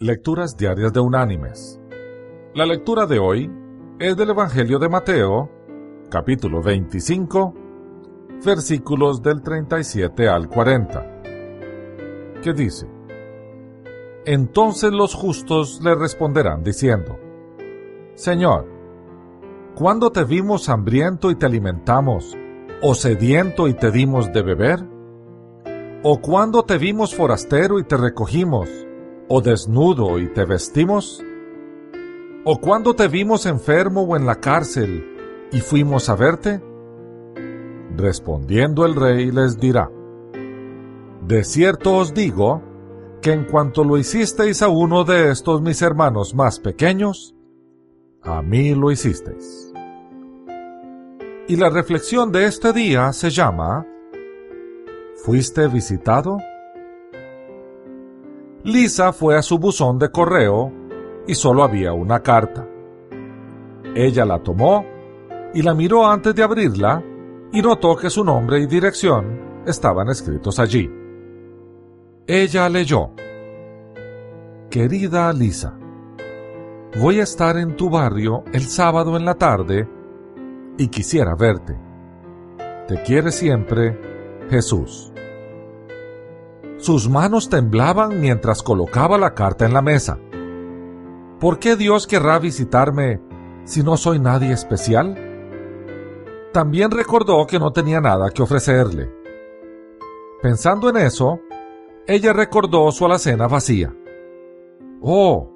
Lecturas Diarias de Unánimes. La lectura de hoy es del Evangelio de Mateo, capítulo 25, versículos del 37 al 40, que dice, Entonces los justos le responderán diciendo, Señor, ¿cuándo te vimos hambriento y te alimentamos, o sediento y te dimos de beber? ¿O cuándo te vimos forastero y te recogimos, o desnudo y te vestimos? ¿O cuándo te vimos enfermo o en la cárcel y fuimos a verte? Respondiendo el rey les dirá, De cierto os digo, que en cuanto lo hicisteis a uno de estos mis hermanos más pequeños, a mí lo hicisteis. Y la reflexión de este día se llama ¿Fuiste visitado? Lisa fue a su buzón de correo y solo había una carta. Ella la tomó y la miró antes de abrirla y notó que su nombre y dirección estaban escritos allí. Ella leyó, Querida Lisa, voy a estar en tu barrio el sábado en la tarde y quisiera verte. Te quiere siempre Jesús. Sus manos temblaban mientras colocaba la carta en la mesa. ¿Por qué Dios querrá visitarme si no soy nadie especial? También recordó que no tenía nada que ofrecerle. Pensando en eso, ella recordó su alacena vacía. Oh,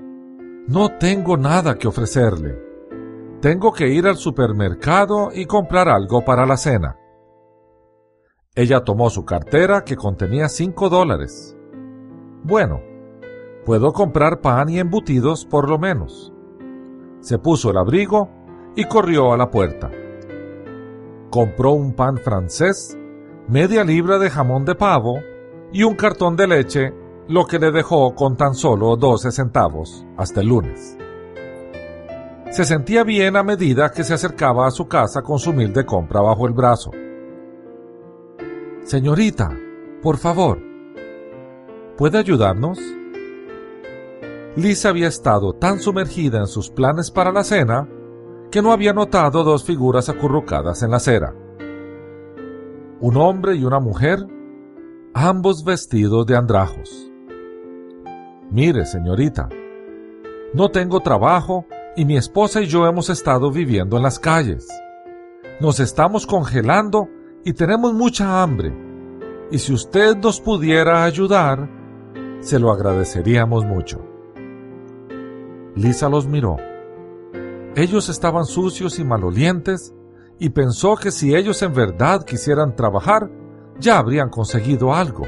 no tengo nada que ofrecerle. Tengo que ir al supermercado y comprar algo para la cena. Ella tomó su cartera que contenía cinco dólares. Bueno, puedo comprar pan y embutidos por lo menos. Se puso el abrigo y corrió a la puerta. Compró un pan francés, media libra de jamón de pavo y un cartón de leche, lo que le dejó con tan solo 12 centavos hasta el lunes. Se sentía bien a medida que se acercaba a su casa con su humilde compra bajo el brazo. Señorita, por favor, ¿puede ayudarnos? Lisa había estado tan sumergida en sus planes para la cena que no había notado dos figuras acurrucadas en la acera. Un hombre y una mujer, ambos vestidos de andrajos. Mire, señorita, no tengo trabajo y mi esposa y yo hemos estado viviendo en las calles. Nos estamos congelando y tenemos mucha hambre. Y si usted nos pudiera ayudar, se lo agradeceríamos mucho. Lisa los miró. Ellos estaban sucios y malolientes y pensó que si ellos en verdad quisieran trabajar, ya habrían conseguido algo.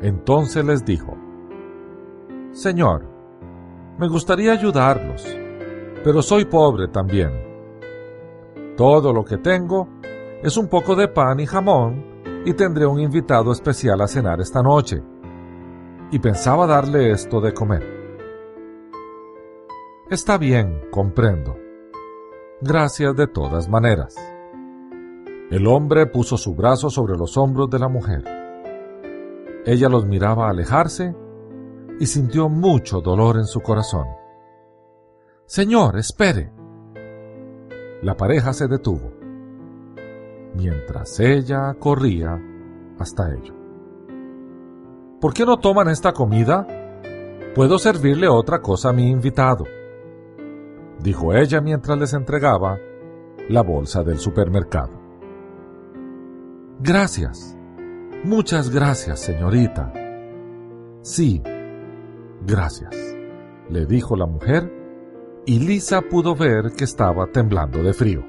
Entonces les dijo, Señor, me gustaría ayudarlos, pero soy pobre también. Todo lo que tengo es un poco de pan y jamón y tendré un invitado especial a cenar esta noche. Y pensaba darle esto de comer. Está bien, comprendo. Gracias de todas maneras. El hombre puso su brazo sobre los hombros de la mujer. Ella los miraba alejarse y sintió mucho dolor en su corazón. Señor, espere. La pareja se detuvo mientras ella corría hasta ello. ¿Por qué no toman esta comida? Puedo servirle otra cosa a mi invitado, dijo ella mientras les entregaba la bolsa del supermercado. Gracias. Muchas gracias, señorita. Sí, gracias, le dijo la mujer, y Lisa pudo ver que estaba temblando de frío.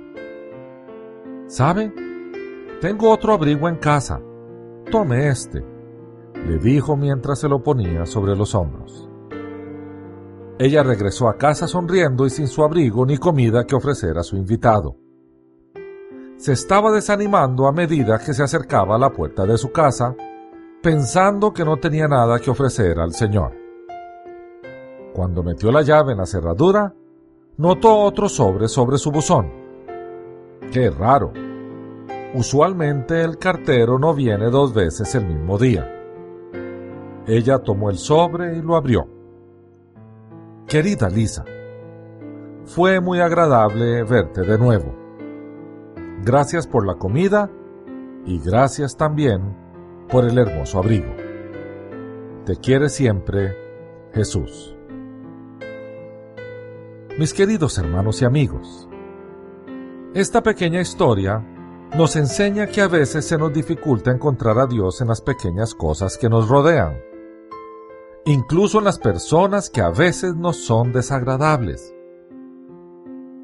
¿Sabe? Tengo otro abrigo en casa. Tome este, le dijo mientras se lo ponía sobre los hombros. Ella regresó a casa sonriendo y sin su abrigo ni comida que ofrecer a su invitado. Se estaba desanimando a medida que se acercaba a la puerta de su casa, pensando que no tenía nada que ofrecer al Señor. Cuando metió la llave en la cerradura, notó otro sobre sobre su buzón. ¡Qué raro! Usualmente el cartero no viene dos veces el mismo día. Ella tomó el sobre y lo abrió. Querida Lisa, fue muy agradable verte de nuevo. Gracias por la comida y gracias también por el hermoso abrigo. Te quiere siempre Jesús. Mis queridos hermanos y amigos, esta pequeña historia nos enseña que a veces se nos dificulta encontrar a Dios en las pequeñas cosas que nos rodean, incluso en las personas que a veces nos son desagradables.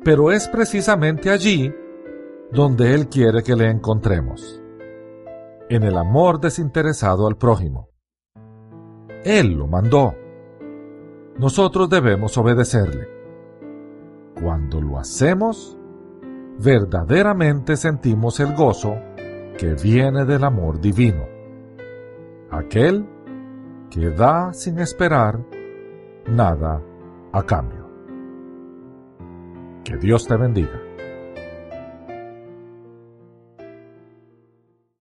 Pero es precisamente allí donde Él quiere que le encontremos, en el amor desinteresado al prójimo. Él lo mandó. Nosotros debemos obedecerle. Cuando lo hacemos, verdaderamente sentimos el gozo que viene del amor divino, aquel que da sin esperar nada a cambio. Que Dios te bendiga.